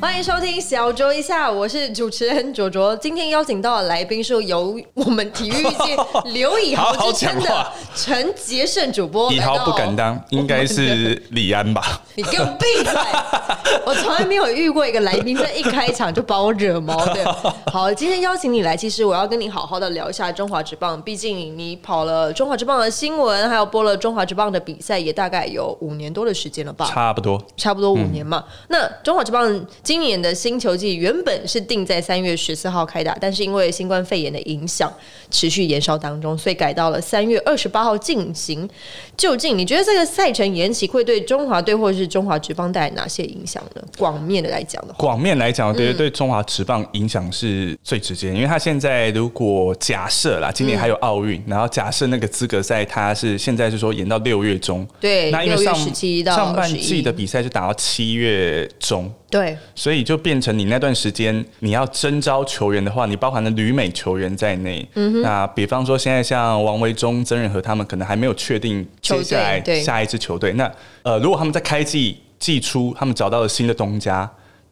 欢迎收听小酌一下，我是主持人卓卓。今天邀请到的来宾是由我们体育界刘以豪 之称的陈杰胜主播。以豪不敢当，应该是李安吧？你给我闭嘴！我从来没有遇过一个来宾在一开场就把我惹毛的。好，今天邀请你来，其实我要跟你好好的聊一下中华职棒。毕竟你跑了中华职棒的新闻，还有播了中华职棒的比赛，也大概有五年多的时间了吧？差不多，差不多五年嘛。那中华职棒。今年的新球季原本是定在三月十四号开打，但是因为新冠肺炎的影响，持续延烧当中，所以改到了三月二十八号进行。究竟你觉得这个赛程延期会对中华队或者是中华职棒带来哪些影响呢？广面的来讲的话，广面来讲，我觉得对中华职棒影响是最直接，因为他现在如果假设啦，今年还有奥运，然后假设那个资格赛，他是现在是说延到六月中，对，那因为上上半季的比赛就打到七月中。对，所以就变成你那段时间你要征招球员的话，你包含了旅美球员在内。嗯那比方说现在像王维忠、曾仁和他们可能还没有确定接下来下一支球队。那呃，如果他们在开季季初他们找到了新的东家。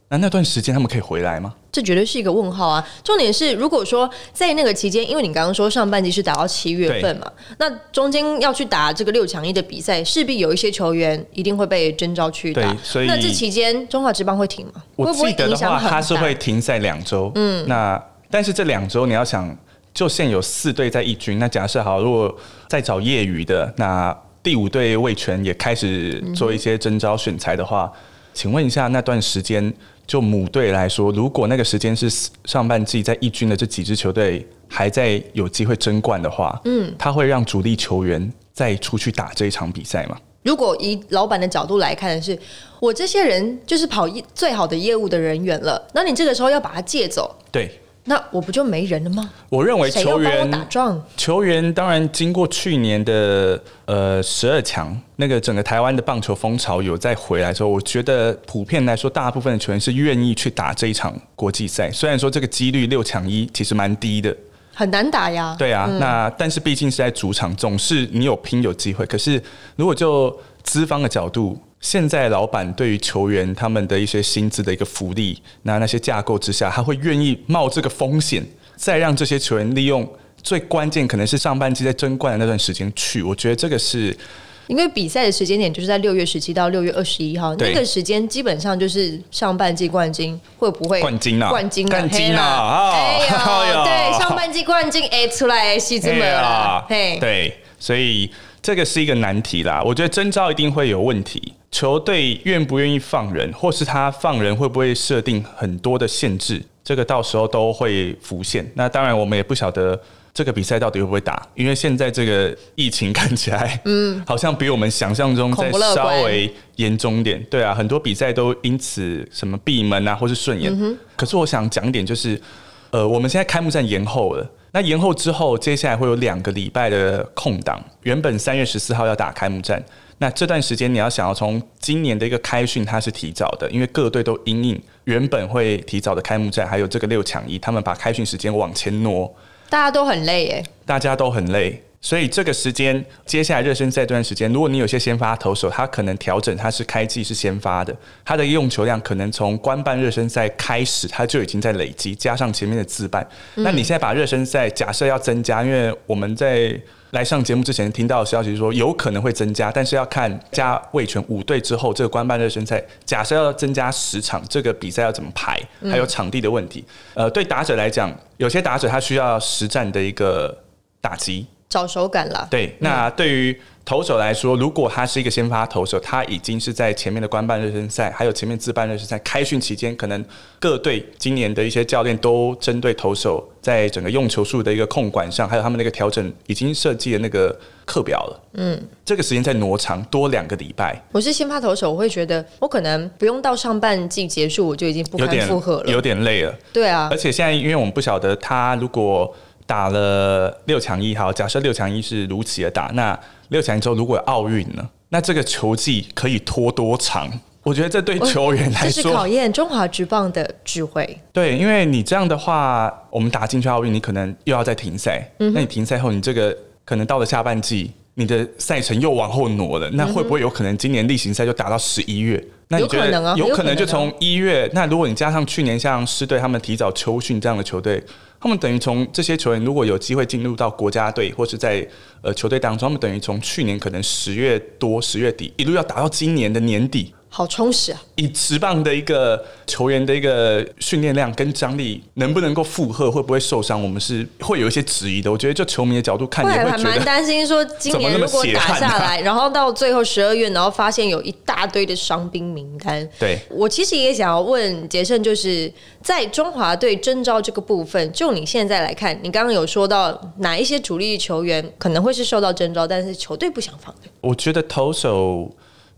那那段时间他们可以回来吗？这绝对是一个问号啊！重点是，如果说在那个期间，因为你刚刚说上半季是打到七月份嘛，那中间要去打这个六强一的比赛，势必有一些球员一定会被征召去打。所以那这期间中华职棒会停吗？我记得的话，他是会停赛两周。嗯，那但是这两周你要想，就现有四队在一军，那假设好，如果再找业余的，那第五队魏权也开始做一些征召选材的话，请问一下那段时间。就母队来说，如果那个时间是上半季在一军的这几支球队还在有机会争冠的话，嗯，他会让主力球员再出去打这一场比赛吗？如果以老板的角度来看的是，我这些人就是跑最好的业务的人员了，那你这个时候要把他借走，对。那我不就没人了吗？我认为球员打仗，球员当然经过去年的呃十二强，那个整个台湾的棒球风潮有再回来之后，我觉得普遍来说，大部分的球员是愿意去打这一场国际赛。虽然说这个几率六强一其实蛮低的，很难打呀。对啊，那但是毕竟是在主场，总是你有拼有机会。可是如果就资方的角度，现在老板对于球员他们的一些薪资的一个福利，那那些架构之下，他会愿意冒这个风险，再让这些球员利用最关键可能是上半季在争冠的那段时间去。我觉得这个是，因为比赛的时间点就是在六月十七到六月二十一号，那个时间基本上就是上半季冠军会不会冠军啊？冠军冠军啊！哎呦，对，上半季冠军哎出来西子们了，嘿，对，所以这个是一个难题啦。我觉得征召一定会有问题。球队愿不愿意放人，或是他放人会不会设定很多的限制？这个到时候都会浮现。那当然，我们也不晓得这个比赛到底会不会打，因为现在这个疫情看起来，嗯，好像比我们想象中再稍微严重点。对啊，很多比赛都因此什么闭门啊，或是顺延。可是我想讲一点，就是呃，我们现在开幕战延后了。那延后之后，接下来会有两个礼拜的空档。原本三月十四号要打开幕战。那这段时间你要想要从今年的一个开训，它是提早的，因为各队都因应原本会提早的开幕战，还有这个六强一，他们把开训时间往前挪，大家都很累耶，大家都很累。所以这个时间，接下来热身赛这段时间，如果你有些先发投手，他可能调整，他是开季是先发的，他的用球量可能从官办热身赛开始，他就已经在累积，加上前面的自办，那你现在把热身赛假设要增加，因为我们在来上节目之前听到的消息是说有可能会增加，但是要看加卫权五队之后，这个官办热身赛假设要增加十场，这个比赛要怎么排，还有场地的问题。呃，对打者来讲，有些打者他需要实战的一个打击。找手感了。对，那对于投手来说，如果他是一个先发投手，他已经是在前面的官办热身赛，还有前面自办热身赛开训期间，可能各队今年的一些教练都针对投手在整个用球数的一个控管上，还有他们那个调整，已经设计了那个课表了。嗯，这个时间在挪长多两个礼拜。我是先发投手，我会觉得我可能不用到上半季结束，我就已经不堪负荷了，有点累了。对啊，而且现在因为我们不晓得他如果。打了六强一，好，假设六强一是如期的打，那六强一之后如果有奥运呢？那这个球季可以拖多长？我觉得这对球员来这是考说，验中华职棒的智慧。对，因为你这样的话，我们打进去奥运，你可能又要再停赛，嗯那你停赛后，你这个可能到了下半季，你的赛程又往后挪了，那会不会有可能今年例行赛就打到十一月？那你觉得有可能啊有可能就从一月？那如果你加上去年像狮队他们提早秋训这样的球队，他们等于从这些球员如果有机会进入到国家队或是在呃球队当中，他们等于从去年可能十月多十月底一路要打到今年的年底。好充实啊！以职棒的一个球员的一个训练量跟张力，能不能够负荷，会不会受伤，我们是会有一些质疑的。我觉得就球迷的角度看，会还蛮 担心说，今年如果打下来，然后到最后十二月，然后发现有一大堆的伤兵名单。对我其实也想要问杰胜，就是在中华队征召这个部分，就你现在来看，你刚刚有说到哪一些主力球员可能会是受到征召，但是球队不想放的。我觉得投手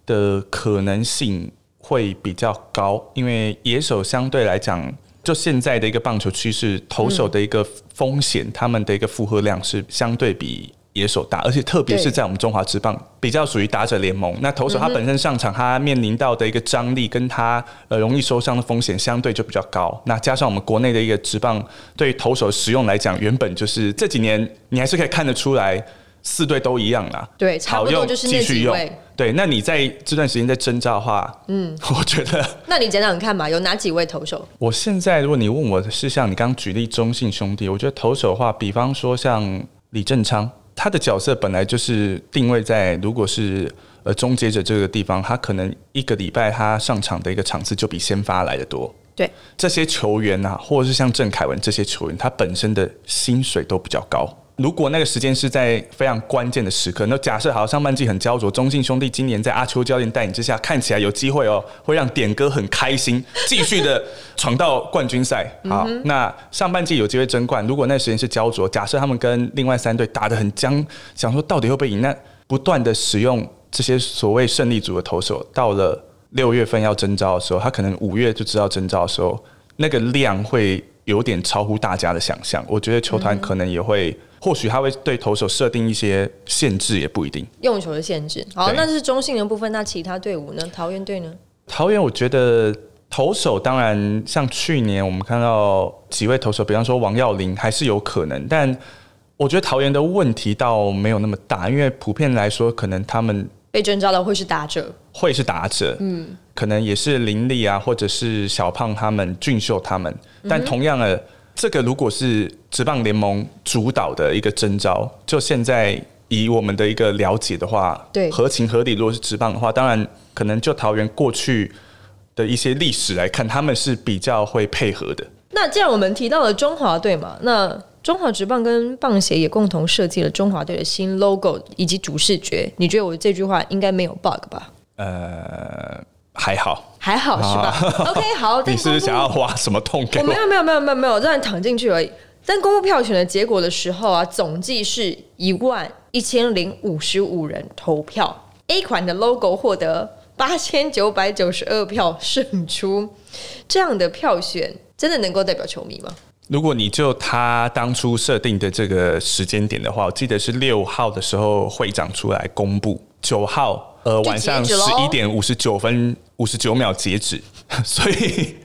的可能性会比较高，因为野手相对来讲，就现在的一个棒球趋势，投手的一个风险，他们的一个负荷量是相对比。野手大，而且特别是在我们中华职棒比较属于打者联盟，那投手他本身上场，他面临到的一个张力跟他呃容易受伤的风险相对就比较高。那加上我们国内的一个职棒对投手使用来讲，原本就是这几年你还是可以看得出来，四队都一样啦。对，差不好用多就是那继续位。对，那你在这段时间在征召的话，嗯，我觉得那你讲讲看吧，有哪几位投手？我现在如果你问我的是像你刚刚举例中信兄弟，我觉得投手的话，比方说像李正昌，他的角色本来就是定位在如果是呃终结者这个地方，他可能一个礼拜他上场的一个场次就比先发来的多。对，这些球员啊，或者是像郑凯文这些球员，他本身的薪水都比较高。如果那个时间是在非常关键的时刻，那假设好上半季很焦灼，中信兄弟今年在阿秋教练带领之下，看起来有机会哦，会让点哥很开心，继续的闯到冠军赛。好，那上半季有机会争冠，如果那时间是焦灼，假设他们跟另外三队打得很僵，想说到底会不会赢，那不断的使用这些所谓胜利组的投手，到了六月份要征召的时候，他可能五月就知道征召的时候，那个量会有点超乎大家的想象。我觉得球团可能也会，或许他会对投手设定一些限制，也不一定。用球的限制。好，那这是中性的部分，那其他队伍呢？桃园队呢？桃园，我觉得投手当然像去年我们看到几位投手，比方说王耀林还是有可能，但我觉得桃园的问题倒没有那么大，因为普遍来说，可能他们被征召的会是打者，会是打者，嗯，可能也是林立啊，或者是小胖他们、俊秀他们，但同样的，这个如果是职棒联盟主导的一个征招，就现在以我们的一个了解的话，对合情合理。如果是职棒的话，当然可能就桃园过去的一些历史来看，他们是比较会配合的。那既然我们提到了中华队嘛，那中华职棒跟棒协也共同设计了中华队的新 logo 以及主视觉，你觉得我这句话应该没有 bug 吧？呃，还好，还好是吧、o k 好，你是不是想要挖什么痛给我我没？有没有没有没有没有让你躺进去而已。但公布票选的结果的时候啊，总计是一万一千零五十五人投票，A 款的 logo 获得八千九百九十二票胜出。这样的票选真的能够代表球迷吗？如果你就他当初设定的这个时间点的话，我记得是六号的时候会长出来公布，九号呃晚上十一点五十九分五十九秒截止，所以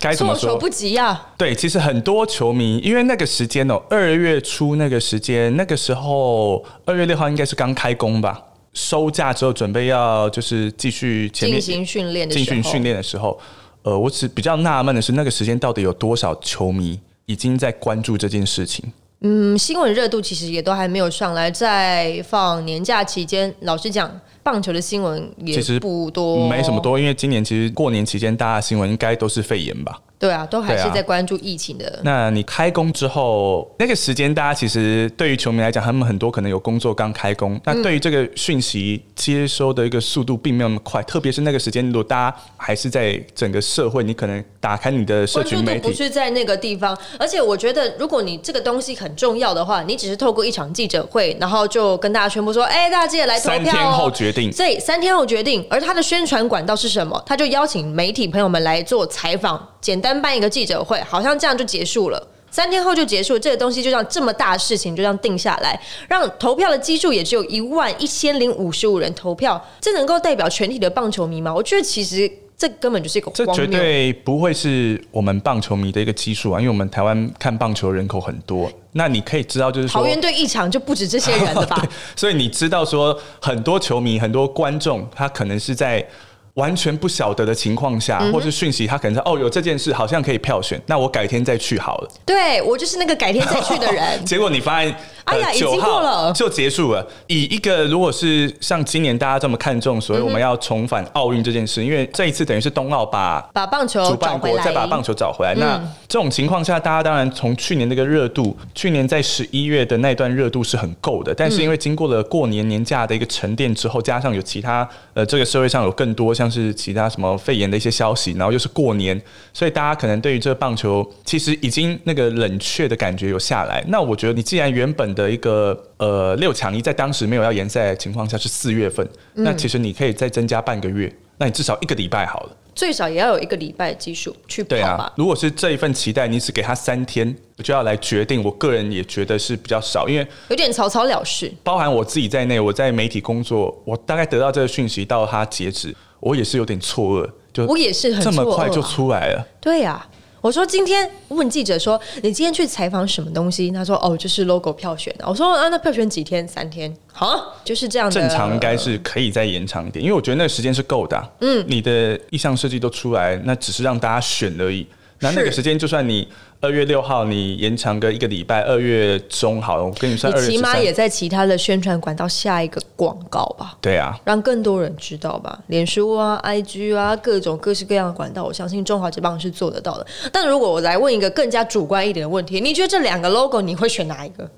该怎么说？措手不及啊！对，其实很多球迷因为那个时间哦，二月初那个时间，那个时候二月六号应该是刚开工吧，收假之后准备要就是继续前面进行训练的，进行训练的时候，呃，我只比较纳闷的是，那个时间到底有多少球迷已经在关注这件事情？嗯，新闻热度其实也都还没有上来，在放年假期间，老实讲，棒球的新闻也其实不多，没什么。多，因为今年其实过年期间，大家的新闻应该都是肺炎吧。对啊，都还是在关注疫情的。那你开工之后，那个时间，大家其实对于球迷来讲，他们很多可能有工作刚开工，那对于这个讯息接收的一个速度并没有那么快，特别是那个时间，如果大家还是在整个社会，你可能打开你的社群媒体，不是在那个地方，而且我觉得，如果你这个东西很重要的话，你只是透过一场记者会，然后就跟大家宣布说：“哎、大家记得来投票、哦。”三天后决所以三天后决定，而他的宣传管道是什么？他就邀请媒体朋友们来做采访，简单办一个记者会，好像这样就结束了。三天后就结束，这个东西就像这么大的事情就这样定下来，让投票的基数也只有一万一千零五十五人投票，这能够代表全体的棒球迷吗？我觉得其实这根本就是一个这绝。对不会是我们棒球迷的一个基数啊，因为我们台湾看棒球人口很多，那你可以知道就是说桃园队一场就不止这些人了吧？所以你知道说很多球迷、很多观众，他可能是在完全不晓得的情况下，嗯或是讯息他可能说哦有这件事好像可以票选，那我改天再去好了。对我就是那个改天再去的人。结果你发现，哎呀已经过了就结束了。以一个如果是像今年大家这么看重，所以我们要重返奥运这件事，因为这一次等于是冬奥把把棒球主办国再把棒球找回来。那这种情况下，大家当然从去年那个热度，去年在十一月的那段热度是很够的，但是因为经过了过年年假的一个沉淀之后，加上有其他呃这个社会上有更多像是其他什么肺炎的一些消息，然后又是过年，所以大家可能对于这个棒球其实已经那个冷却的感觉有下来。那我觉得你既然原本的一个呃六强一在当时没有要延赛的情况下是四月份，嗯那其实你可以再增加半个月，那你至少一个礼拜好了。最少也要有一个礼拜的基数去跑吧，。如果是这一份期待，你只给他三天，我就要来决定。我个人也觉得是比较少，因为有点草草了事。包含我自己在内，我在媒体工作，我大概得到这个讯息到他截止，我也是有点错愕，就我也是很这么快就啊出来了。对呀、我说今天问记者说，你今天去采访什么东西？他说哦，就是 logo 票选的。我说啊，那票选几天？三天？好，就是这样的。正常应该是可以再延长一点，因为我觉得那个时间是够的啊、嗯，你的意向设计都出来，那只是让大家选而已。那那个是时间，就算你二月六号你延长个一个礼拜，二月中好了，我跟你算月你起码也在其他的宣传管道下一个广告吧。对啊，让更多人知道吧，脸书啊、IG 啊，各种各式各样的管道，我相信中华职棒是做得到的。但如果我来问一个更加主观一点的问题，你觉得这两个 logo 你会选哪一个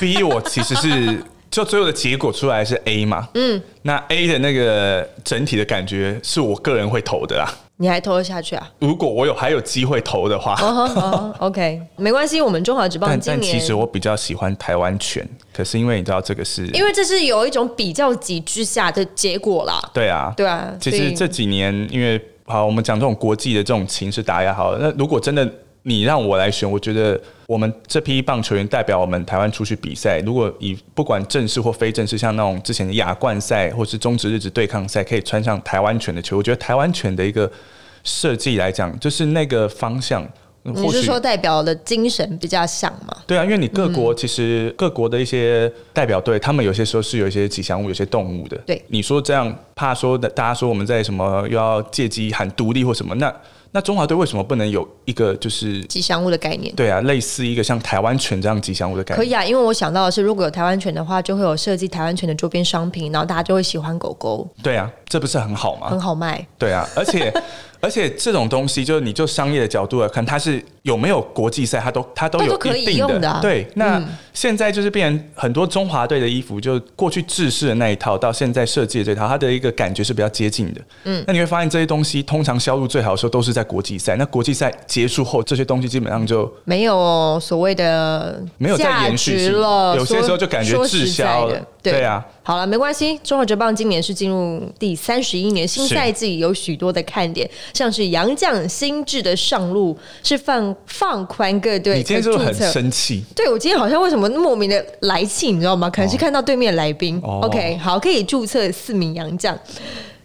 ？？B 我其实是就最后的结果出来是 A 嘛，嗯，那 A 的那个整体的感觉是我个人会投的啦。你还投得下去啊？如果我有还有机会投的话，，OK，没关系，我们中华职棒但今年但其实我比较喜欢台湾拳，可是因为你知道这个是，因为这是有一种比较级之下的结果啦，对啊，对啊，其实这几年，因为好，我们讲这种国际的这种情势打压好了，那如果真的你让我来选，我觉得我们这批棒球员代表我们台湾出去比赛，如果以不管正式或非正式，像那种之前的亚冠赛或是中职日职对抗赛，可以穿上台湾拳的球，我觉得台湾拳的一个设计来讲，就是那个方向。你是说代表的精神比较像吗？对啊，因为你各嗯国其实各国的一些代表队，他们有些时候是有一些吉祥物、有些动物的。对你说这样怕说的，大家说我们在什么又要借机喊独立或什么，那那中华队为什么不能有一个就是吉祥物的概念。对啊，类似一个像台湾犬这样吉祥物的概念？可以啊，因为我想到的是，如果有台湾犬的话，就会有设计台湾犬的周边商品，然后大家就会喜欢狗狗，对啊，这不是很好吗很？好卖。对啊，而且而且这种东西，就是你就商业的角度来看，它是有没有国际赛，它都它都有可以一定用的啊。对，那现在就是变成很多中华队的衣服，就过去制式的那一套，到现在设计的这套，它的一个感觉是比较接近的。嗯，那你会发现这些东西通常销路最好的时候都是在国际赛。那国际赛结束后，这些东西基本上就没有所谓的没有再延续有些时候就感觉滞销了对对啊，好了，没关系。中华职棒今年是进入第三十一年，新赛季有许多的看点，像是杨将新制的上路，是放放宽各队你今天是不是很。生气？对，我今天好像为什么莫名的来气，你知道吗？可能是看到对面来宾。哦 OK，好，可以注册四名杨将。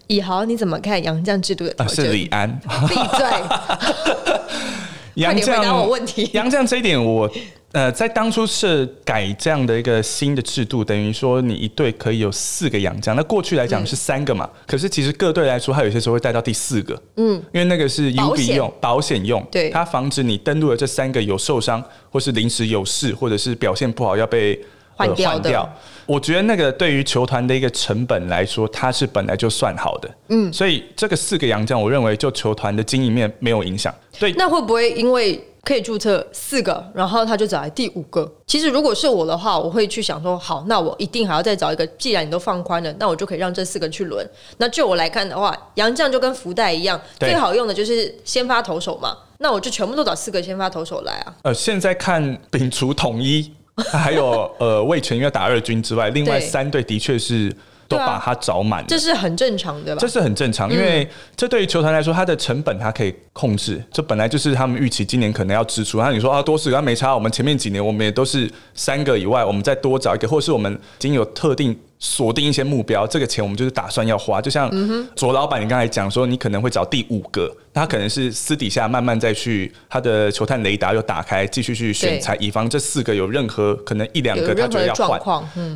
以豪，你怎么看杨将制度的啊，调整？是李安。闭嘴！杨绛回答绛我问题。杨绛这一点我。呃，在当初是改这样的一个新的制度，等于说你一队可以有四个杨将，那过去来讲是三个嘛，可是其实各队来说，它有些时候会带到第四个，嗯，因为那个是 U 保 B 用保险用，对。它防止你登录了这三个有受伤，或是临时有事，或者是表现不好要被呃换掉的我觉得那个对于球团的一个成本来说，它是本来就算好的，嗯，所以这个四个洋将，我认为就球团的经营面没有影响，对，那会不会因为可以注册四个，然后他就找来第五个？其实如果是我的话，我会去想说，好，那我一定还要再找一个。既然你都放宽了，那我就可以让这四个去轮。那就我来看的话，杨将就跟福袋一样，最好用的就是先发投手嘛。那我就全部都找四个先发投手来啊。呃，现在看摒除统一，还有呃魏全因为打二军之外，另外三队的确是都把它找满了。这是很正常的吧这？是很正常，因为这对于球团来说，它的成本它可以控制，这本来就是他们预期今年可能要支出。然后你说啊，多四个，啊没差，我们前面几年我们也都是三个以外，我们再多找一个，或是我们已经有特定锁定一些目标，这个钱我们就是打算要花。就像左老板，你刚才讲说，你可能会找第五个，他可能是私底下慢慢再去他的球探雷达又打开，继续去选材，以防这四个有任何可能一两有个他觉得要换。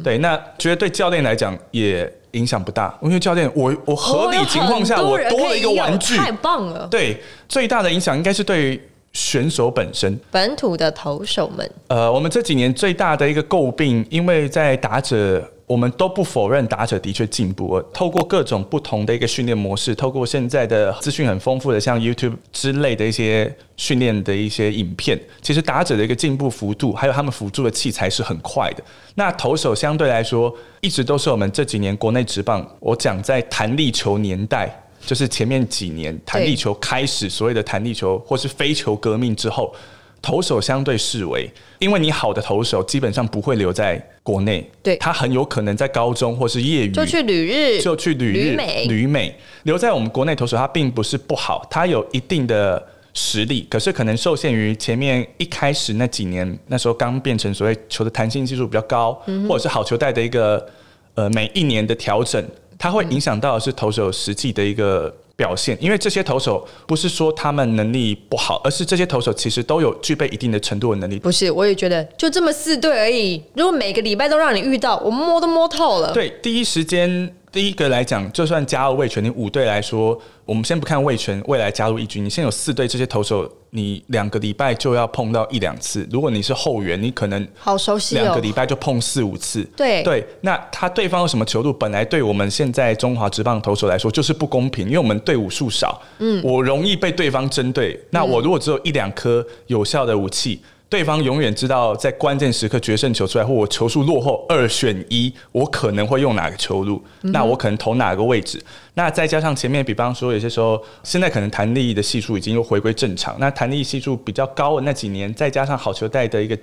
对，那觉得对教练来讲也影响不大，因为教练我我合理情况下我多了一个玩具，太棒了。对，最大的影响应该是对选手本身。本土的投手们，呃，我们这几年最大的一个诟病，因为在打者，我们都不否认打者的确进步了。透过各种不同的一个训练模式，透过现在的资讯很丰富的，像 YouTube 之类的一些训练的一些影片，其实打者的一个进步幅度，还有他们辅助的器材是很快的。那投手相对来说，一直都是我们这几年国内职棒，我讲在弹力球年代。就是前面几年弹力球开始所谓的弹力球或是飞球革命之后，投手相对视为，因为你好的投手基本上不会留在国内，对。他很有可能在高中或是业余就去旅日，就去旅日旅美。旅美。留在我们国内投手，他并不是不好，他有一定的实力，可是可能受限于前面一开始那几年，那时候刚变成所谓球的弹性技术比较高，嗯或者是好球带的一个呃每一年的调整，它会影响到的是投手实际的一个。表现，因为这些投手不是说他们能力不好，而是这些投手其实都有具备一定的程度的能力。不是，我也觉得就这么四队而已。如果每个礼拜都让你遇到，我摸都摸透了。对，第一时间第一个来讲，就算加入魏全，你五队来说，我们先不看魏权未来加入一军，你现在有四队这些投手，你两个礼拜就要碰到一两次。如果你是后援，你可能好熟悉哦两个。礼拜就碰四五次。对对，那他对方有什么球路，本来对我们现在中华职棒投手来说就是不公平，因为我们队伍数少，嗯，我容易被对方针对。那我如果只有一两颗有效的武器。对方永远知道在关键时刻决胜球出来，或我球数落后二选一，我可能会用哪个球路，那我可能投哪个位置。那再加上前面，比方说有些时候，现在可能弹力的系数已经又回归正常，那弹力系数比较高的那几年，再加上好球带的一个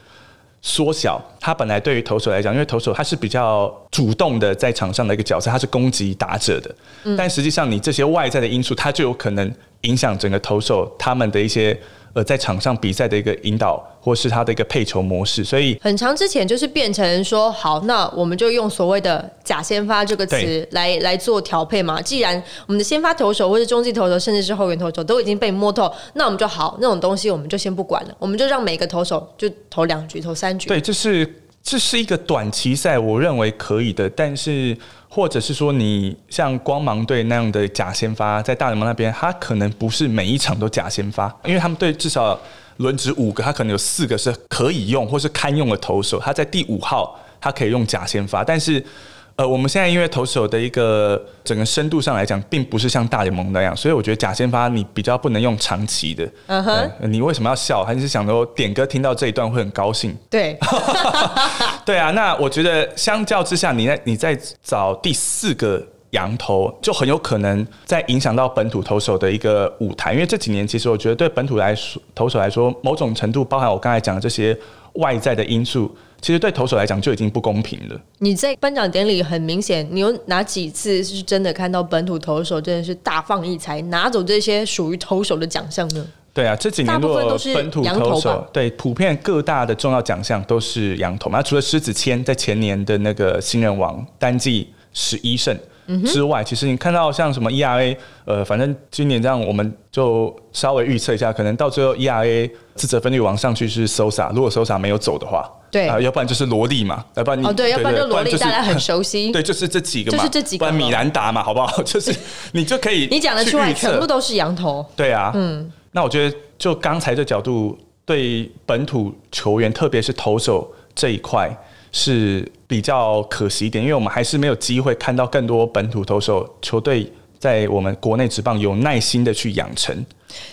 缩小，他本来对于投手来讲，因为投手他是比较主动的在场上的一个角色，他是攻击打者的，但实际上你这些外在的因素，它就有可能影响整个投手他们的一些呃在场上比赛的一个引导，或是他的一个配球模式，所以很长之前就是变成说，好，那我们就用所谓的“假先发”这个词来来做调配嘛。既然我们的先发投手或是中继投手，甚至是后援投手都已经被摸透，那我们就好，那种东西我们就先不管了，我们就让每个投手就投两局、投三局。对，这是这是一个短期赛，我认为可以的。但是，或者是说，你像光芒队那样的假先发，在大联盟那边，他可能不是每一场都假先发，因为他们队至少轮值五个，他可能有四个是可以用或是堪用的投手，他在第五号他可以用假先发，但是。呃，我们现在因为投手的一个整个深度上来讲，并不是像大联盟那样，所以我觉得假先发你比较不能用长期的。嗯哼，呃你为什么要笑？还是想说点歌听到这一段会很高兴？对，对啊，那我觉得相较之下，你在你在找第四个羊头，就很有可能在影响到本土投手的一个舞台。因为这几年，其实我觉得对本土来说，投手来说，某种程度包含我刚才讲的这些外在的因素，其实对投手来讲就已经不公平了。你在颁奖典礼很明显，你有哪几次是真的看到本土投手真的是大放异彩，拿走这些属于投手的奖项呢？对啊，这几年大部如果分都是本土投手，对普遍各大的重要奖项都是羊头嘛。那除了狮子谦在前年的那个新人王单季十一胜嗯之外，其实你看到像什么 ERA，呃，反正今年这样，我们就稍微预测一下，可能到最后 ERA 自责分率往上去是 Sosa，如果 Sosa 没有走的话，对啊、要不然就是罗莉嘛，要不然你哦，对，要不然就罗莉，就是大家很熟悉。对，就是这几个嘛，就是这几个不然米兰达嘛，好不好？就是你就可以你讲得出来，全部都是羊头。对啊，嗯，那我觉得就刚才这角度，对本土球员，特别是投手这一块是比较可惜一点，因为我们还是没有机会看到更多本土投手球队在我们国内职棒有耐心的去养成。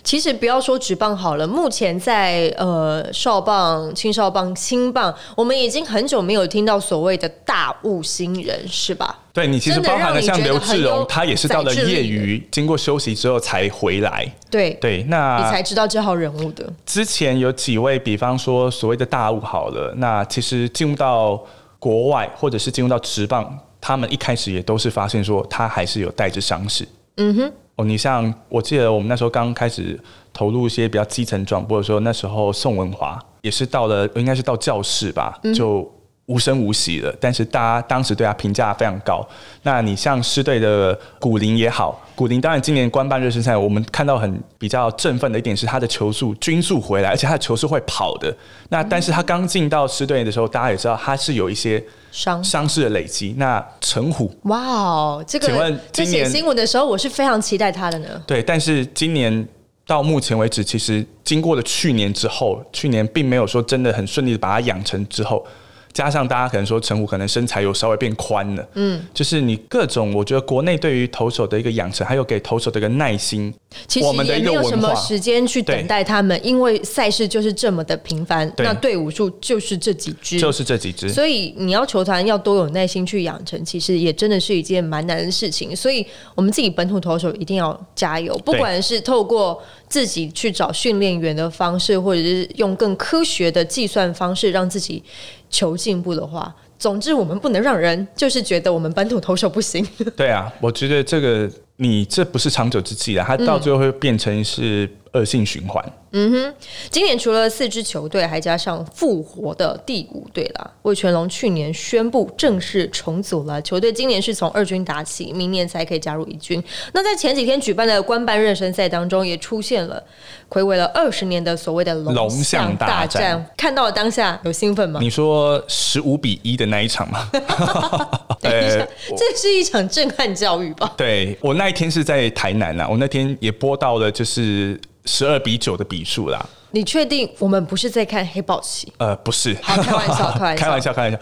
其实不要说职棒好了，目前在呃少棒、青少棒、青棒，我们已经很久没有听到所谓的大物新人，是吧？对你其实包含了像刘志荣，他也是到了业余，经过休息之后才回来。对，对，那你才知道这号人物的。之前有几位，比方说所谓的大物好了，那其实进入到国外或者是进入到职棒，他他们一开始也都是发现说他还是有带着伤势。嗯哼，哦，你像我记得我们那时候刚开始投入一些比较基层转播的时候，那时候宋文华也是到了，应该是到教室吧，就。无声无息的，但是大家当时对他评价非常高。那你像师队的古林也好，古林当然今年官办热身赛，我们看到很比较振奋的一点是他的球速均速回来，而且他的球是会跑的。那但是他刚进到师队的时候，大家也知道他是有一些伤伤势的累积。那陈虎，哇哦，这个请问在写新闻的时候，我是非常期待他的呢。对，但是今年到目前为止，其实经过了去年之后，去年并没有说真的很顺利的把他养成之后。加上大家可能说陈虎可能身材有稍微变宽了，嗯，就是你各种我觉得国内对于投手的一个养成，还有给投手的一个耐心，其实也没有什么时间去等待他们，因为赛事就是这么的频繁，那队伍数就是这几支，就是这几支，所以你要球团要多有耐心去养成，其实也真的是一件蛮难的事情。所以我们自己本土投手一定要加油，不管是透过自己去找训练员的方式，或者是用更科学的计算方式，让自己。求进步的话，总之我们不能让人就是觉得我们本土投手不行。对啊，我觉得这个你这不是长久之计啊，它到最后会变成是。恶性循环。嗯哼，今年除了四支球队，还加上复活的第五队了。魏全龙去年宣布正式重组了球队，今年是从二军打起，明年才可以加入一军。那在前几天举办的官办热身赛当中，也出现了暌违了二十年的所谓的龙象大战。看到了当下有兴奋吗？你说十五比一的那一场吗？等一下，这是一场震撼教育吧？对我那一天是在台南啊，我那天也播到了，就是。十二比九的比数啦，你确定我们不是在看黑豹棋？呃，不是，开玩笑，开玩笑，开玩笑，开玩笑。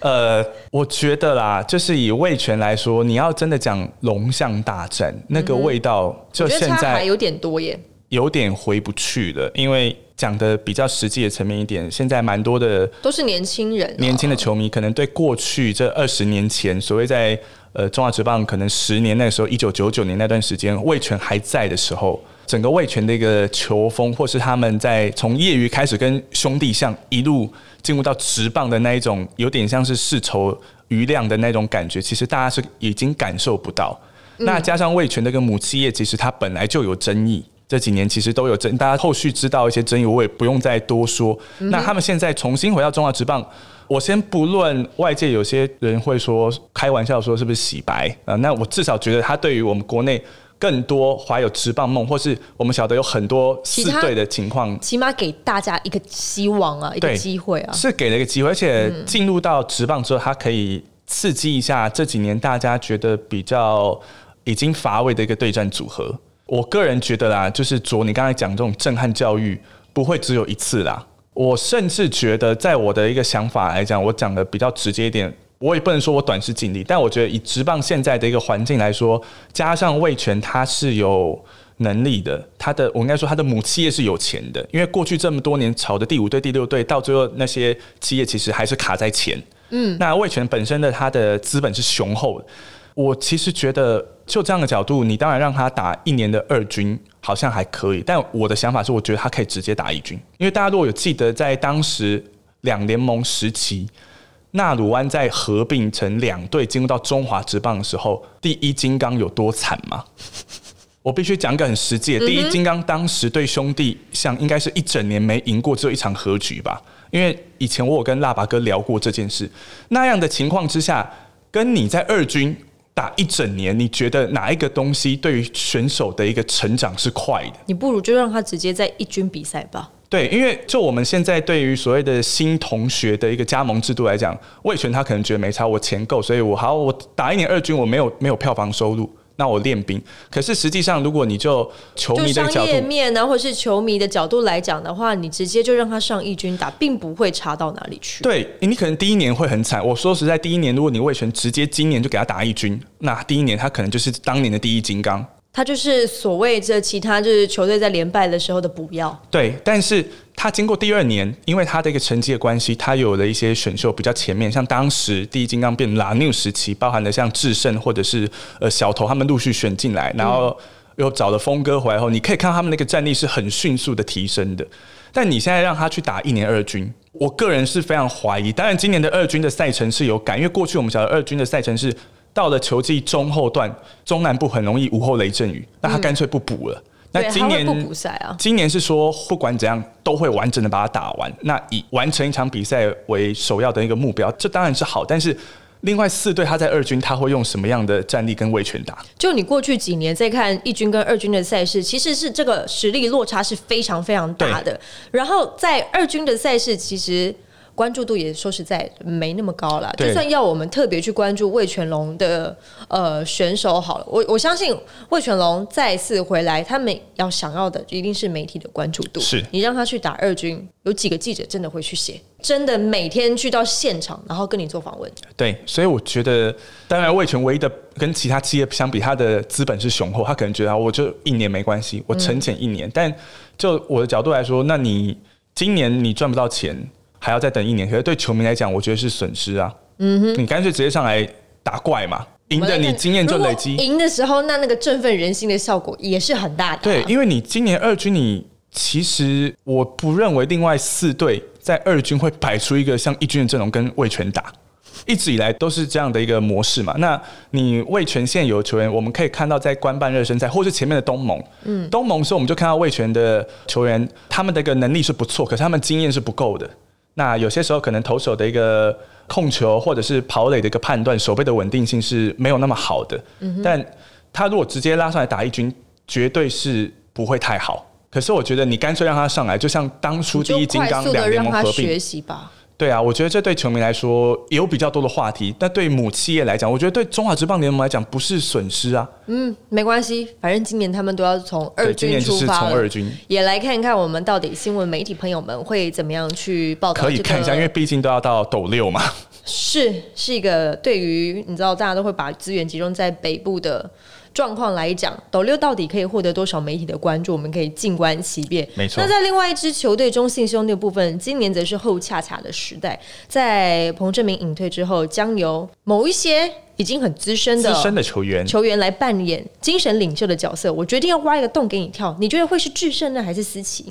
呃，我觉得啦，就是以味全来说，你要真的讲龙象大战，那个味道就现在还有点多耶，有点回不去了。因为讲的比较实际的层面一点，现在蛮多的都是年轻人，年轻的球迷可能对过去这二十年前所谓在呃中华职棒可能十年那时候一九九九年那段时间魏权还在的时候。整个魏权的一个球风，或是他们在从业余开始跟兄弟像一路进入到职棒的那一种，有点像是世仇余量的那种感觉，其实大家是已经感受不到。那加上味全那个母企业，其实它本来就有争议，这几年其实都有争，大家后续知道一些争议，我也不用再多说。那他们现在重新回到中华职棒，我先不论外界有些人会说开玩笑说是不是洗白啊，那我至少觉得他对于我们国内。更多怀有职棒梦，或是我们晓得有很多四队的情况，起码给大家一个希望啊，一个机会啊，是给了一个机会，而且进入到职棒之后，它可以刺激一下这几年大家觉得比较已经乏味的一个对战组合。我个人觉得啦，就是卓你刚才讲这种震撼教育不会只有一次啦。我甚至觉得，在我的一个想法来讲，我讲的比较直接一点。我也不能说我短视尽力，但我觉得以职棒现在的一个环境来说，加上魏权他是有能力的，他的我应该说他的母企业是有钱的，因为过去这么多年炒的第五队、第六队，到最后那些企业其实还是卡在钱。嗯，那魏权本身的他的资本是雄厚的，我其实觉得就这样的角度，你当然让他打一年的二军好像还可以，但我的想法是，我觉得他可以直接打一军，因为大家如果有记得在当时两联盟时期。纳鲁湾在合并成两队进入到中华职棒的时候，第一金刚有多惨吗？我必须讲个很实际的，第一金刚当时对兄弟像应该是一整年没赢过只有一场和局吧？因为以前我有跟腊八哥聊过这件事，那样的情况之下，跟你在二军打一整年，你觉得哪一个东西对于选手的一个成长是快的？你不如就让他直接在一军比赛吧。对，因为就我们现在对于所谓的新同学的一个加盟制度来讲，魏权他可能觉得没差，我钱够，所以我好，我打一年二军，我没有没有票房收入，那我练兵。可是实际上，如果你就球迷的角度面呢，或者是球迷的角度来讲的话，你直接就让他上一军打，并不会差到哪里去。对你可能第一年会很惨。我说实在，第一年如果你魏权直接今年就给他打一军，那第一年他可能就是当年的第一金刚。他就是所谓这其他就是球队在连败的时候的补药。对，但是他经过第二年，因为他的一个成绩的关系，他有了一些选秀比较前面，像当时第一金刚变拉 new 时期，包含的像智胜或者是呃小头，他们陆续选进来，然后又找了峰哥回来后，你可以看他们那个战力是很迅速的提升的。但你现在让他去打一年二军。我个人是非常怀疑。当然，今年的二军的赛程是有改，因为过去我们晓得二军的赛程是到了球季中后段，中南部很容易午后雷阵雨，那他干脆不补了。那，今年不补赛啊。今年是说不管怎样都会完整的把它打完，那以完成一场比赛为首要的一个目标，这当然是好。但是另外四队他在二军他会用什么样的战力跟卫权打？就你过去几年在看一军跟二军的赛事，其实是这个实力落差是非常非常大的。然后在二军的赛事，其实关注度也说实在没那么高了。就算要我们特别去关注魏全龙的呃选手好了，我我相信魏全龙再次回来，他们要想要的一定是媒体的关注度。是你让他去打二军，有几个记者真的会去写？真的每天去到现场，然后跟你做访问。对，所以我觉得，当然魏权唯一的跟其他企业相比，他的资本是雄厚，他可能觉得啊我就一年没关系，我沉潜一年。但就我的角度来说，那你今年你赚不到钱，还要再等一年，可是对球迷来讲，我觉得是损失啊。嗯哼，你干脆直接上来打怪嘛，赢的你经验就累积。赢的时候，那那个振奋人心的效果也是很大的啊、对，因为你今年二军，你其实我不认为另外四队在二军会摆出一个像一军的阵容跟魏权打，一直以来都是这样的一个模式嘛。那你魏权现有球员，我们可以看到在官办热身赛，或是前面的东盟，嗯，东盟的时候我们就看到魏权的球员，他们的一个能力是不错，可是他们经验是不够的。那有些时候可能投手的一个控球或者是跑垒的一个判断，手背的稳定性是没有那么好的。但他如果直接拉上来打一军，绝对是不会太好。可是我觉得你干脆让他上来，就像当初第一金刚两联盟合并学，习吧。对啊，我觉得这对球迷来说有比较多的话题，但对母企业来讲，我觉得对中华职棒联盟来讲不是损失啊。嗯，没关系，反正今年他们都要从二军年就是出发。从二军也来看看我们到底新闻媒体朋友们会怎么样去报道、这个。可以看一下，因为毕竟都要到斗六嘛。是是一个对于你知道大家都会把资源集中在北部的状况来讲，斗六到底可以获得多少媒体的关注，我们可以静观其变。没错那在另外一支球队中信兄弟的部分，今年则是后恰恰的时代，在彭正明隐退之后，将由某一些已经很资深的资深的球员，球员来扮演精神领袖的角色。我决定要挖一个洞给你跳，你觉得会是智胜呢，还是思琪？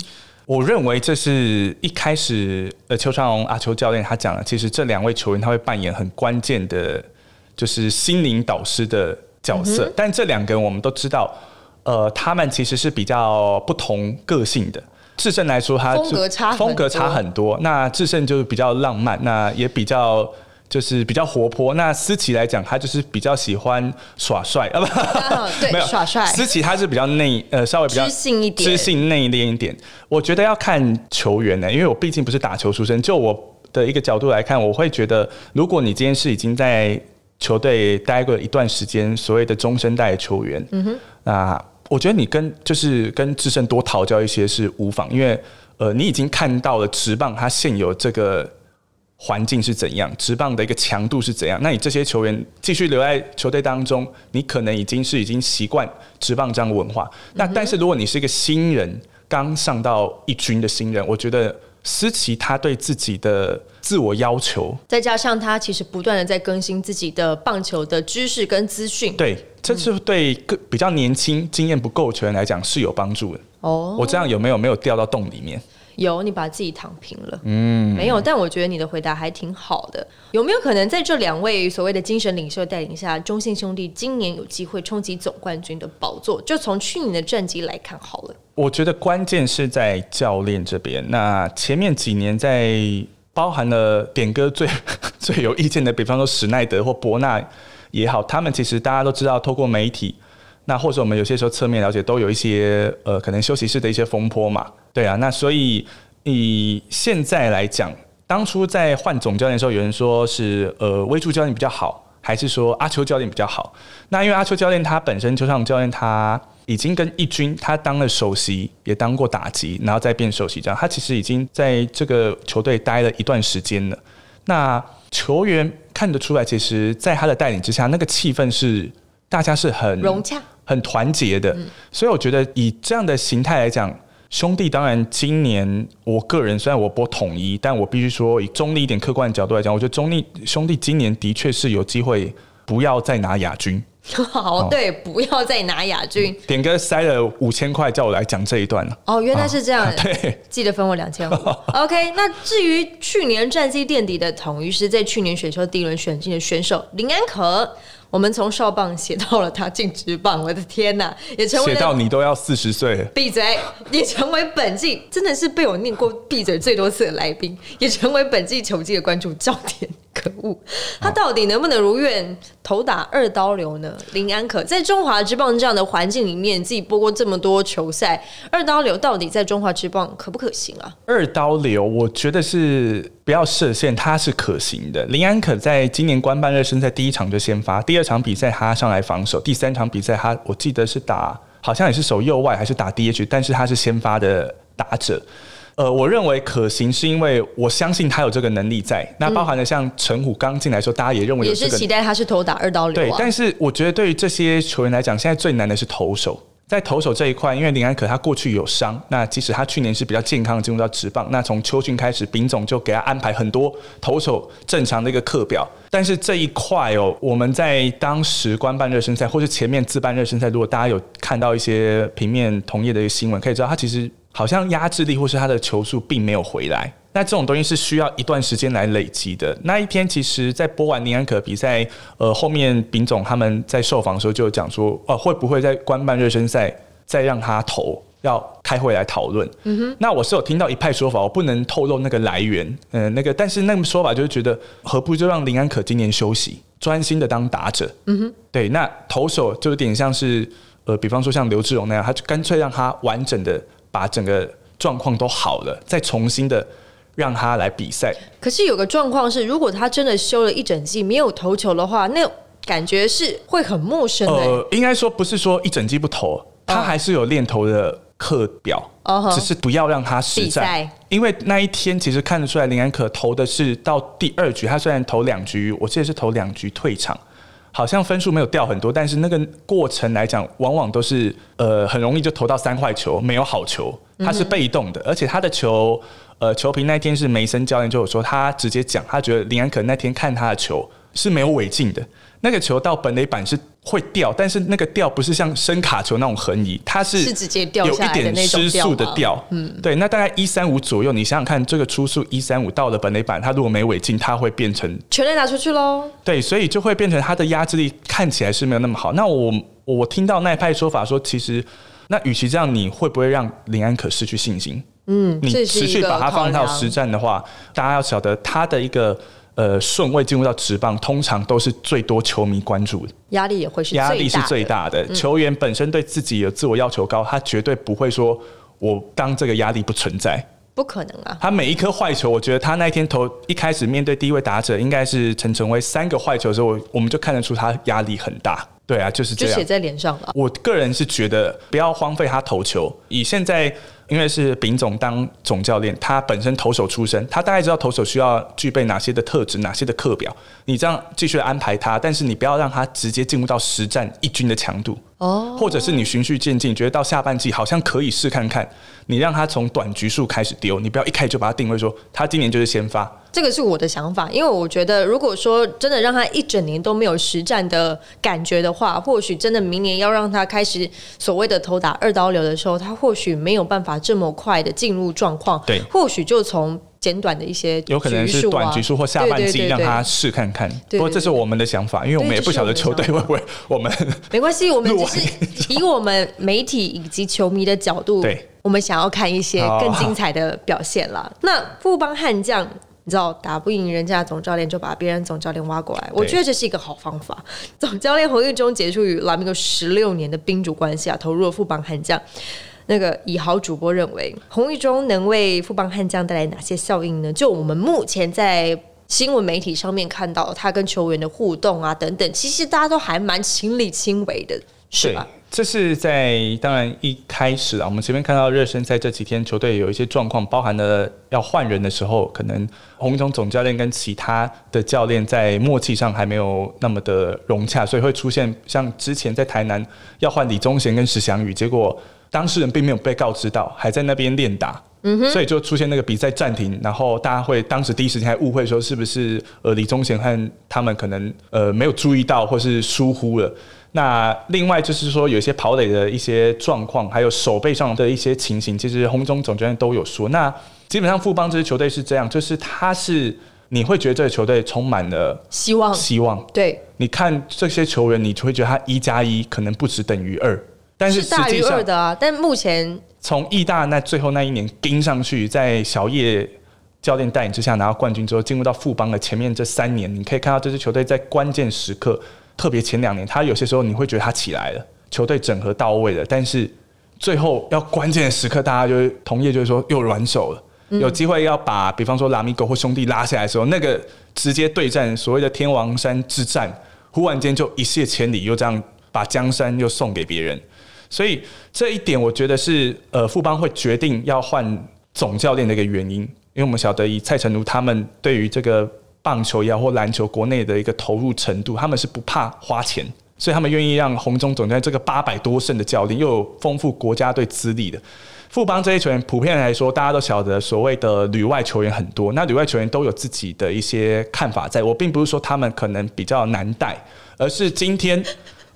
我认为这是一开始呃邱昌荣阿邱教练他讲了，其实这两位球员他会扮演很关键的，就是心灵导师的角色。但这两个人我们都知道，呃，他们其实是比较不同个性的。智胜来说，他就风格差很风格差多很多。那智胜就是比较浪漫，那也比较。就是比较活泼，那思琪来讲，他就是比较喜欢耍帅啊，不，没有耍帅思琪他是比较内，呃，稍微比较知性一点知性内敛一点。我觉得要看球员呢、因为我毕竟不是打球出身。就我的一个角度来看，我会觉得，如果你今天是已经在球队待过一段时间，所谓的中生代的球员，嗯哼，那我觉得你跟就是跟智胜多讨教一些是无妨，因为呃，你已经看到了职棒它现有这个。环境是怎样，职棒的一个强度是怎样？那你这些球员继续留在球队当中，你可能已经是已经习惯职棒这样的文化。那但是如果你是一个新人，刚上到一军的新人，我觉得思琪他对自己的自我要求，再加上他其实不断的在更新自己的棒球的知识跟资讯。对，这是对个比较年轻、经验不够的球员来讲是有帮助的。哦，我这样有没有没有掉到洞里面？有，你把自己躺平了。嗯，没有，但我觉得你的回答还挺好的。有没有可能在这两位所谓的精神领袖带领下，中信兄弟今年有机会冲击总冠军的宝座？就从去年的战绩来看好了。我觉得关键是在教练这边。那前面几年在包含了点歌最 最有意见的，比方说史奈德或伯纳也好，他们其实大家都知道，透过媒体，那或者我们有些时候侧面了解，都有一些呃可能休息室的一些风波嘛。对啊，那所以以现在来讲，当初在换总教练的时候，有人说是呃威助教练比较好，还是说阿秋教练比较好？那因为阿秋教练他本身邱尚教练他已经跟义军他当了首席，也当过打击，然后再变首席这样，他其实已经在这个球队待了一段时间了。那球员看得出来，其实在他的带领之下，那个气氛是大家是很融洽，很团结的。所以我觉得以这样的形态来讲，兄弟当然今年我个人虽然我不统一，但我必须说以中立一点、客观的角度来讲，我觉得中立兄弟今年的确是有机会不要再拿亚军。好，对，不要再拿亚军。点哥塞了五千块叫我来讲这一段了。哦，原来是这样。对，记得分我两千五。OK，那至于去年战绩垫底的统一是在去年选秀第一轮选进的选手林安可。我们从少棒写到了他进职棒，我的天哪！也成为写到你都要四十岁，闭嘴！也成为本季真的是被我念过闭嘴最多次的来宾，也成为本季球季的关注焦点。可恶，他到底能不能如愿投打二刀流呢？林安可在中华之棒这样的环境里面，自己播过这么多球赛，二刀流到底在中华之棒可不可行啊？二刀流，我觉得是不要设限，它是可行的。林安可在今年官办热身赛第一场就先发，第二场比赛他上来防守，第三场比赛他我记得是打，好像也是守右外还是打 DH，但是他是先发的打者。呃，我认为可行，是因为我相信他有这个能力在。那包含了像陈虎刚进来时候，大家也认为也是期待他是投打二刀流。对，但是我觉得对于这些球员来讲，现在最难的是投手。在投手这一块，因为林安可他过去有伤，那即使他去年是比较健康的进入到职棒，那从秋训开始，丙总就给他安排很多投手正常的一个课表。但是这一块哦，我们在当时官办热身赛，或是前面自办热身赛，如果大家有看到一些平面同业的一个新闻，可以知道他其实。好像压制力或是他的球速并没有回来，那这种东西是需要一段时间来累积的。那一天其实，在播完林安可比赛，呃，后面丙总他们在受访的时候就讲说，哦，会不会在官办热身赛再让他投？要开会来讨论。嗯哼，那我是有听到一派说法，我不能透露那个来源。嗯，那个，但是那个说法就是觉得，何不就让林安可今年休息，专心的当打者？嗯哼，对，那投手就有点像是，呃，比方说像刘志荣那样，他就干脆让他完整的。把整个状况都好了，再重新的让他来比赛。可是有个状况是，如果他真的休了一整季没有投球的话，那感觉是会很陌生的。呃，应该说不是说一整季不投，他还是有练投的课表，只是不要让他实战。因为那一天其实看得出来，林安可投的是到第二局，他虽然投两局，我记得是投两局退场。好像分数没有掉很多，但是那个过程来讲，往往都是呃很容易就投到三坏球，没有好球，他是被动的，而且他的球，呃，球评那天是梅森教练就有说，他直接讲，他觉得林安可那天看他的球是没有违禁的。那个球到本垒板是会掉，但是那个掉不是像声卡球那种横移，它是是直接掉有一点失速的掉。嗯，对，那大概一三五左右，你想想看，这个初速一三五到了本垒板，它如果没尾进，它会变成全垒打出去喽。对，所以就会变成它的压制力看起来是没有那么好。那我我听到那一派说法说，其实那与其这样，你会不会让林安可失去信心？嗯，你持续把它放到实战的话，大家要晓得他的一个。呃，顺位进入到职棒，通常都是最多球迷关注的，压力也会是压力是最大的。球员本身对自己有自我要求高，他绝对不会说我当这个压力不存在，不可能啊！他每一颗坏球，我觉得他那一天投一开始面对第一位打者，应该是陈晨威三个坏球的时候，我们就看得出他压力很大。对啊，就是这样，就写在脸上了。我个人是觉得不要荒废他投球，以现在。因为是丙总当总教练，他本身投手出身，他大概知道投手需要具备哪些的特质，哪些的课表。你这样继续安排他，但是你不要让他直接进入到实战一军的强度哦，或者是你循序渐进，觉得到下半季好像可以试看看，你让他从短局数开始丢，你不要一开始就把他定位说他今年就是先发。这个是我的想法，因为我觉得，如果说真的让他一整年都没有实战的感觉的话，或许真的明年要让他开始所谓的投打二刀流的时候，他或许没有办法这么快的进入状况。对，或许就从简短的一些有可能是短局数或下半季让他试看看。不过这是我们的想法，因为我们也不晓得球队会不会。我们 没关系，我们只是以我们媒体以及球迷的角度，对，我们想要看一些更精彩的表现了。那富邦悍将。你知道打不赢人家总教练，就把别人总教练挖过来。我觉得这是一个好方法。总教练洪玉中结束与拉米戈十六年的宾主关系啊，投入了副帮悍将。那个以豪主播认为，洪玉中能为富邦悍将带来哪些效应呢？就我们目前在新闻媒体上面看到他跟球员的互动啊等等，其实大家都还蛮亲力亲为的，是吧？这是在当然一开始啊，我们前面看到热身赛这几天球队有一些状况，包含了要换人的时候，可能洪忠总教练跟其他的教练在默契上还没有那么的融洽，所以会出现像之前在台南要换李宗贤跟石祥宇，结果当事人并没有被告知到，还在那边练打，所以就出现那个比赛暂停，然后大家会当时第一时间还误会说是不是呃李宗贤和他们可能呃没有注意到或是疏忽了。那另外就是说有一些跑垒的一些状况，还有手背上的一些情形，其实洪中总教练都有说。那基本上富邦这支球队是这样，就是他是你会觉得这个球队充满了希望，希望。对，你看这些球员，你就会觉得他一加一可能不止等于二，但是是大于二的啊。但目前从义大那最后那一年盯上去，在小叶教练带领之下拿到冠军之后，进入到富邦的前面这三年，你可以看到这支球队在关键时刻，特别前两年，他有些时候你会觉得他起来了，球队整合到位了，但是最后要关键时刻，大家就是同业就是说又软手了。有机会要把，比方说拉米狗或兄弟拉下来的时候，那个直接对战所谓的天王山之战，忽然间就一泻千里，又这样把江山又送给别人。所以这一点，我觉得是呃富邦会决定要换总教练的一个原因，因为我们晓得以蔡成儒他们对于这个棒球也好或篮球国内的一个投入程度，他们是不怕花钱，所以他们愿意让红中总教练这个八百多胜的教练，又有丰富国家队资历的。富邦这些球员普遍来说，大家都晓得所谓的旅外球员很多。那旅外球员都有自己的一些看法，在我并不是说他们可能比较难带，而是今天，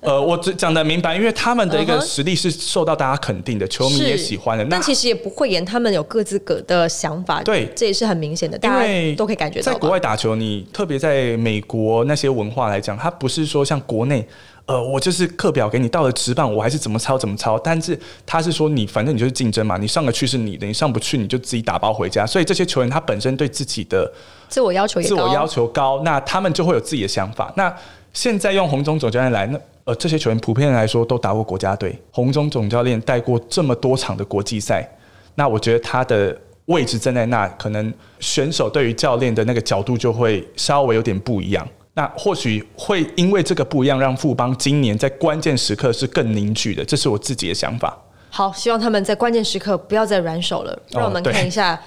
呃，我只讲的明白，因为他们的一个实力是受到大家肯定的，球迷也喜欢的。但其实也不会言，他们有各自各的想法，对，这也是很明显的，大家都可以感觉到。在国外打球，你特别在美国那些文化来讲，它不是说像国内。呃，我就是课表给你到了直棒，我还是怎么抄怎么抄。但是他是说你反正你就是竞争嘛，你上得去是你的，你上不去你就自己打包回家。所以这些球员他本身对自己的自我要求也自我要求高，那他们就会有自己的想法。那现在用红中总教练来，那呃这些球员普遍来说都打过国家队，红中总教练带过这么多场的国际赛，那我觉得他的位置站在那，可能选手对于教练的那个角度就会稍微有点不一样。那或许会因为这个不一样，让富邦今年在关键时刻是更凝聚的，这是我自己的想法。好，希望他们在关键时刻不要再软手了，让我们看一下。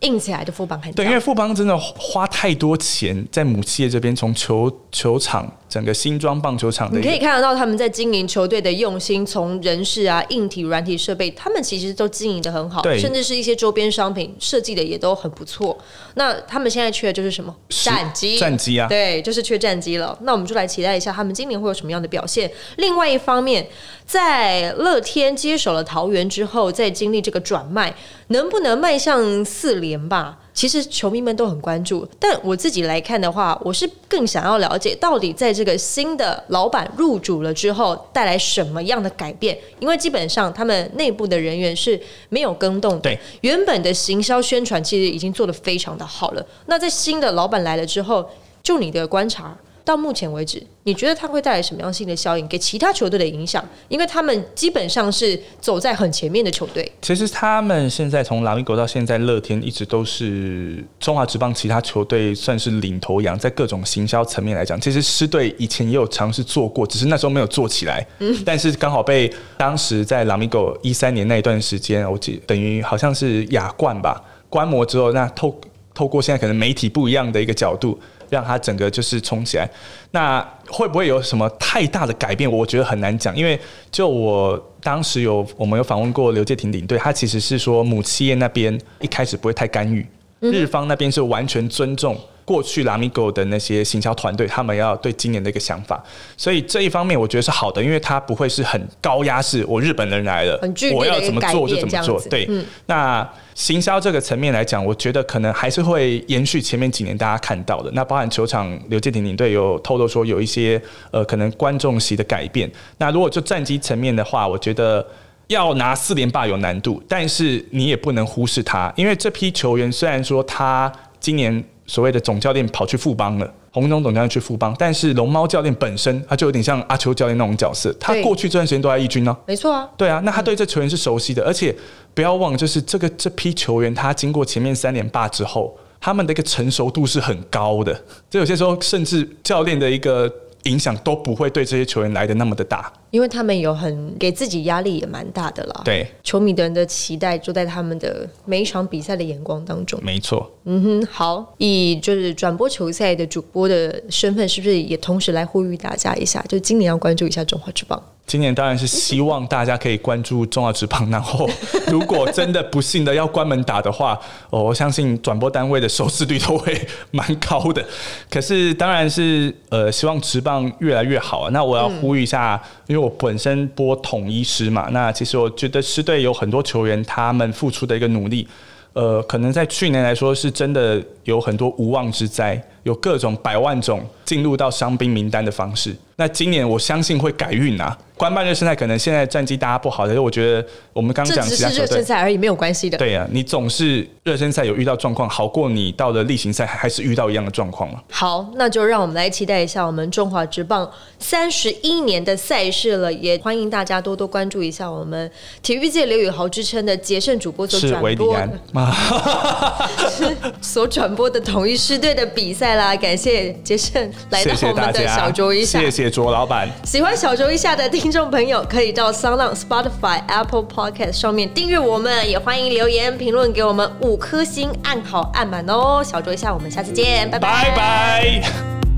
硬起来的富邦很对，因为富邦真的花太多钱在母企业这边，从球球场整个新装棒球场，你可以看得到他们在经营球队的用心，从人事啊、硬体、软体设备，他们其实都经营的很好，甚至是一些周边商品设计的也都很不错。那他们现在缺的就是什么？战机，战机啊，对，就是缺战机了。那我们就来期待一下他们今年会有什么样的表现。另外一方面，在乐天接手了桃园之后，在经历这个转卖，能不能迈向四连？年吧，其实球迷们都很关注，但我自己来看的话，我是更想要了解到底在这个新的老板入主了之后带来什么样的改变，因为基本上他们内部的人员是没有更动的。对，原本的行销宣传其实已经做得非常的好了。那在新的老板来了之后，就你的观察。到目前为止，你觉得它会带来什么样性的效应给其他球队的影响？因为他们基本上是走在很前面的球队。其实他们现在从拉米狗到现在乐天，一直都是中华职棒其他球队算是领头羊，在各种行销层面来讲，其实狮队以前也有尝试做过，只是那时候没有做起来。嗯，但是刚好被当时在拉米狗一三年那一段时间，我记等于好像是亚冠吧，观摩之后，那透透过现在可能媒体不一样的一个角度。让它整个就是冲起来，那会不会有什么太大的改变？我觉得很难讲，因为就我当时有我们有访问过刘介廷领队，他其实是说母企业那边一开始不会太干预，日方那边是完全尊重。过去拉米狗的那些行销团队，他们要对今年的一个想法，所以这一方面我觉得是好的，因为它不会是很高压式。我日本人来了，我要怎么做就怎么做。对，那行销这个层面来讲，我觉得可能还是会延续前面几年大家看到的。那包含球场刘建廷领队有透露说有一些呃可能观众席的改变。那如果就战机层面的话，我觉得要拿四连霸有难度，但是你也不能忽视他，因为这批球员虽然说他今年。所谓的总教练跑去富邦了，洪总总教练去富邦，但是龙猫教练本身他就有点像阿秋教练那种角色，他过去这段时间都在义军呢，没错啊，对啊，那他对这球员是熟悉的，而且不要忘，就是这个这批球员，他经过前面三连霸之后，他们的一个成熟度是很高的，这有些时候甚至教练的一个。影响都不会对这些球员来的那么的大，因为他们有很给自己压力也蛮大的啦。对，球迷的人的期待就在他们的每一场比赛的眼光当中。没错。嗯哼，好，以就是转播球赛的主播的身份，是不是也同时来呼吁大家一下，就今年要关注一下中华之棒？今年当然是希望大家可以关注中华职棒，然后 如果真的不幸的要关门打的话，哦，我相信转播单位的收视率都会蛮高的。可是当然是呃，希望职棒越来越好啊。那我要呼吁一下，因为我本身播统一师嘛，那其实我觉得师队有很多球员他们付出的一个努力，呃，可能在去年来说是真的有很多无妄之灾。有各种百万种进入到伤兵名单的方式，那今年我相信会改运啊。官办热身赛可能现在战绩大家不好，但是我觉得我们刚刚讲只是热身赛而已，没有关系的。对呀，你总是热身赛有遇到状况，好过你到了例行赛还是遇到一样的状况嘛。好，那就让我们来期待一下我们中华职棒三十一年的赛事了，也欢迎大家多多关注一下我们体育界刘宇豪之称的杰胜主播所转播 所转播的统一师队的比赛。啦，感谢杰胜来到我们的小卓一下，谢谢卓老板。喜欢小卓一下的听众朋友，可以到 s o n Spotify、Apple Podcast 上面订阅我们，也欢迎留言评论给我们五颗星，按好按满哦。小卓一下，我们下次见，拜拜拜。